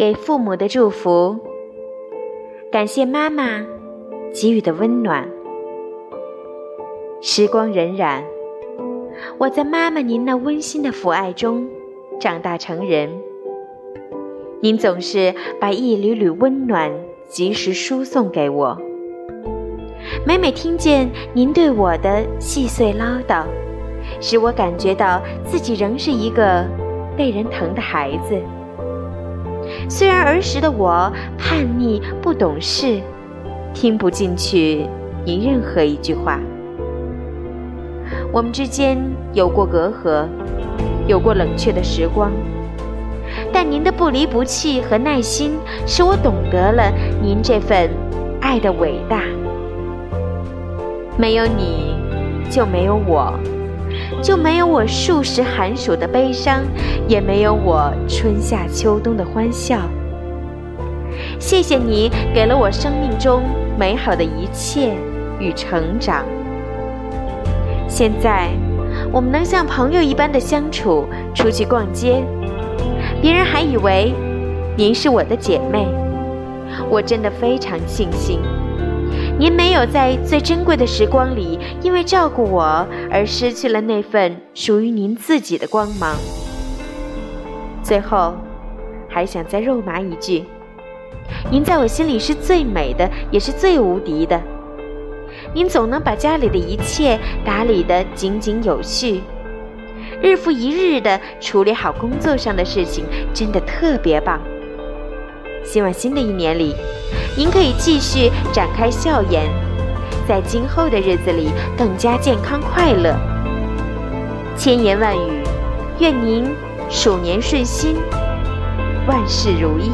给父母的祝福，感谢妈妈给予的温暖。时光荏苒，我在妈妈您那温馨的抚爱中长大成人。您总是把一缕缕温暖及时输送给我。每每听见您对我的细碎唠叨，使我感觉到自己仍是一个被人疼的孩子。虽然儿时的我叛逆不懂事，听不进去您任何一句话。我们之间有过隔阂，有过冷却的时光，但您的不离不弃和耐心，使我懂得了您这份爱的伟大。没有你，就没有我，就没有我数十寒暑的悲伤，也没有我春夏秋冬的欢笑。谢谢你给了我生命中美好的一切与成长。现在，我们能像朋友一般的相处，出去逛街，别人还以为您是我的姐妹，我真的非常庆幸。您没有在最珍贵的时光里，因为照顾我而失去了那份属于您自己的光芒。最后，还想再肉麻一句：您在我心里是最美的，也是最无敌的。您总能把家里的一切打理得井井有序，日复一日地处理好工作上的事情，真的特别棒。希望新的一年里，您可以继续展开笑颜，在今后的日子里更加健康快乐。千言万语，愿您鼠年顺心，万事如意。